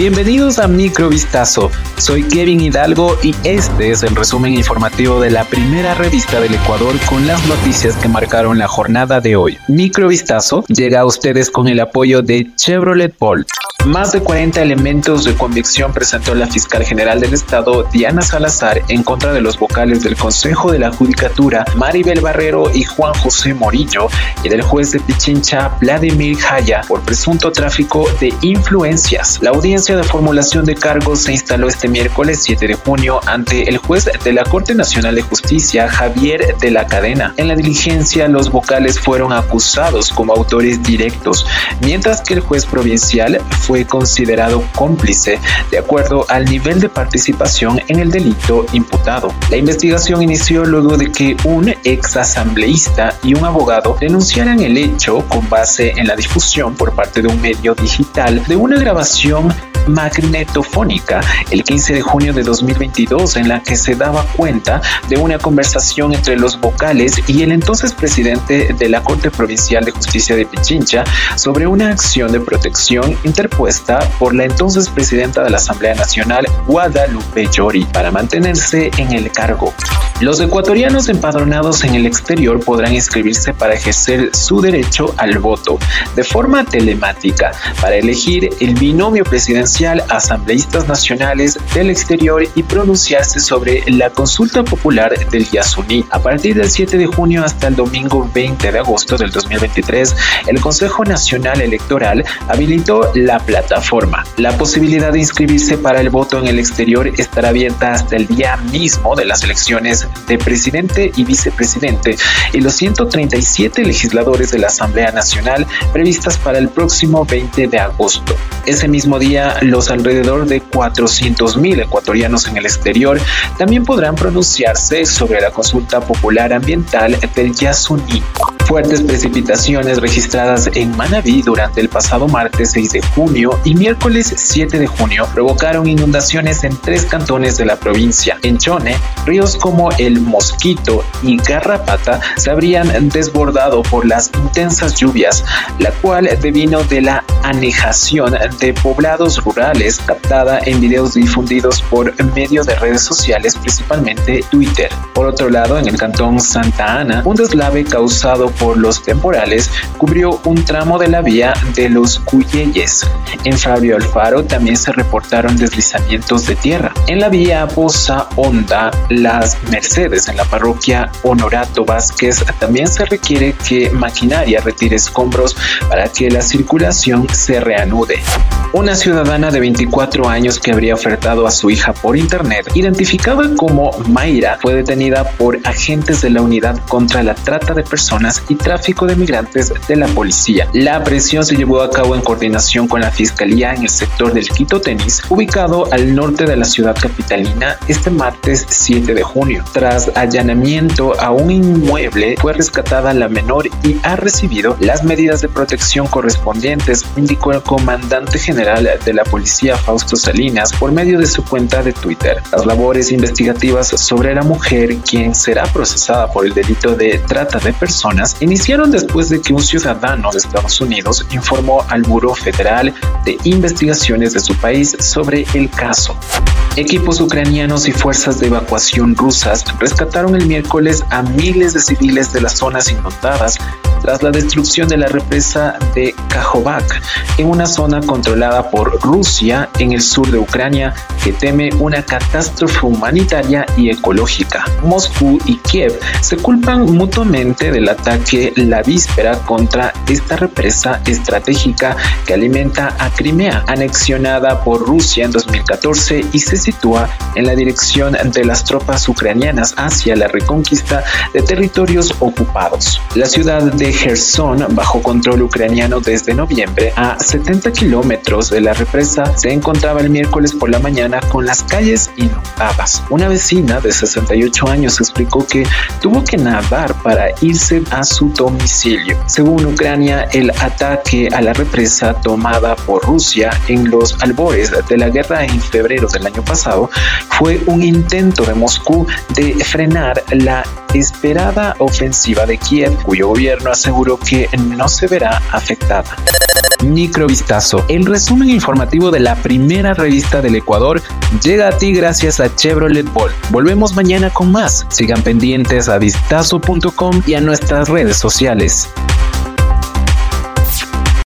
Bienvenidos a Microvistazo. Soy Kevin Hidalgo y este es el resumen informativo de la primera revista del Ecuador con las noticias que marcaron la jornada de hoy. Microvistazo llega a ustedes con el apoyo de Chevrolet Bolt. Más de 40 elementos de convicción presentó la fiscal general del Estado, Diana Salazar, en contra de los vocales del Consejo de la Judicatura, Maribel Barrero y Juan José Morillo, y del juez de Pichincha, Vladimir Jaya, por presunto tráfico de influencias. La audiencia de formulación de cargos se instaló este miércoles 7 de junio ante el juez de la Corte Nacional de Justicia, Javier de la Cadena. En la diligencia, los vocales fueron acusados como autores directos, mientras que el juez provincial fue considerado cómplice de acuerdo al nivel de participación en el delito imputado. La investigación inició luego de que un ex asambleísta y un abogado denunciaran el hecho con base en la difusión por parte de un medio digital de una grabación magnetofónica el 15 de junio de 2022 en la que se daba cuenta de una conversación entre los vocales y el entonces presidente de la Corte Provincial de Justicia de Pichincha sobre una acción de protección interpuesta por la entonces presidenta de la Asamblea Nacional Guadalupe Llori para mantenerse en el cargo. Los ecuatorianos empadronados en el exterior podrán inscribirse para ejercer su derecho al voto de forma telemática para elegir el binomio presidencial asambleístas nacionales del exterior y pronunciarse sobre la consulta popular del Yasuní. A partir del 7 de junio hasta el domingo 20 de agosto del 2023, el Consejo Nacional Electoral habilitó la plataforma. La posibilidad de inscribirse para el voto en el exterior estará abierta hasta el día mismo de las elecciones de presidente y vicepresidente y los 137 legisladores de la Asamblea Nacional previstas para el próximo 20 de agosto. Ese mismo día, los alrededor de 400.000 ecuatorianos en el exterior también podrán pronunciarse sobre la consulta popular ambiental del Yasuní. Fuertes precipitaciones registradas en Manabí durante el pasado martes 6 de junio y miércoles 7 de junio provocaron inundaciones en tres cantones de la provincia. En Chone, ríos como el Mosquito y Garrapata se habrían desbordado por las intensas lluvias, la cual devino de la anejación de poblados rurales captada en videos difundidos por medio de redes sociales, principalmente Twitter. Por otro lado, en el cantón Santa Ana, un deslave causado por los temporales cubrió un tramo de la vía de los Cuyeyes. En Fabio Alfaro también se reportaron deslizamientos de tierra. En la vía Bosa Honda, Las Mercedes, en la parroquia Honorato Vázquez, también se requiere que maquinaria retire escombros para que la circulación se reanude. Una ciudadana de 24 años que habría ofertado a su hija por internet, identificada como Mayra, fue detenida por agentes de la Unidad contra la Trata de Personas y Tráfico de Migrantes de la policía. La presión se llevó a cabo en coordinación con la Fiscalía en el sector del Quito Tenis, ubicado al norte de la ciudad capitalina, este martes 7 de junio. Tras allanamiento a un inmueble, fue rescatada la menor y ha recibido las medidas de protección correspondientes, indicó el comandante general de la Policía Fausto Salinas por medio de su cuenta de Twitter. Las labores investigativas sobre la mujer, quien será procesada por el delito de trata de personas, iniciaron después de que un ciudadano de Estados Unidos informó al Buró Federal de Investigaciones de su país sobre el caso. Equipos ucranianos y fuerzas de evacuación rusas rescataron el miércoles a miles de civiles de las zonas inundadas tras la destrucción de la represa de Kajovac en una zona controlada por Rusia en el sur de Ucrania que teme una catástrofe humanitaria y ecológica. Moscú y Kiev se culpan mutuamente del ataque la víspera contra esta represa estratégica que alimenta a Crimea, anexionada por Rusia en 2014 y se sitúa en la dirección de las tropas ucranianas hacia la reconquista de territorios ocupados. La ciudad de Gerson, bajo control ucraniano desde noviembre, a 70 kilómetros de la represa, se encontraba el miércoles por la mañana con las calles inundadas. Una vecina de 68 años explicó que tuvo que nadar para irse a su domicilio. Según Ucrania, el ataque a la represa tomada por Rusia en los albores de la guerra en febrero del año pasado fue un intento de Moscú de frenar la esperada ofensiva de Kiev, cuyo gobierno aseguró que no se verá afectada. Microvistazo. El resumen informativo de la primera revista del Ecuador llega a ti gracias a Chevrolet Ball. Volvemos mañana con más. Sigan pendientes a vistazo.com y a nuestras redes sociales.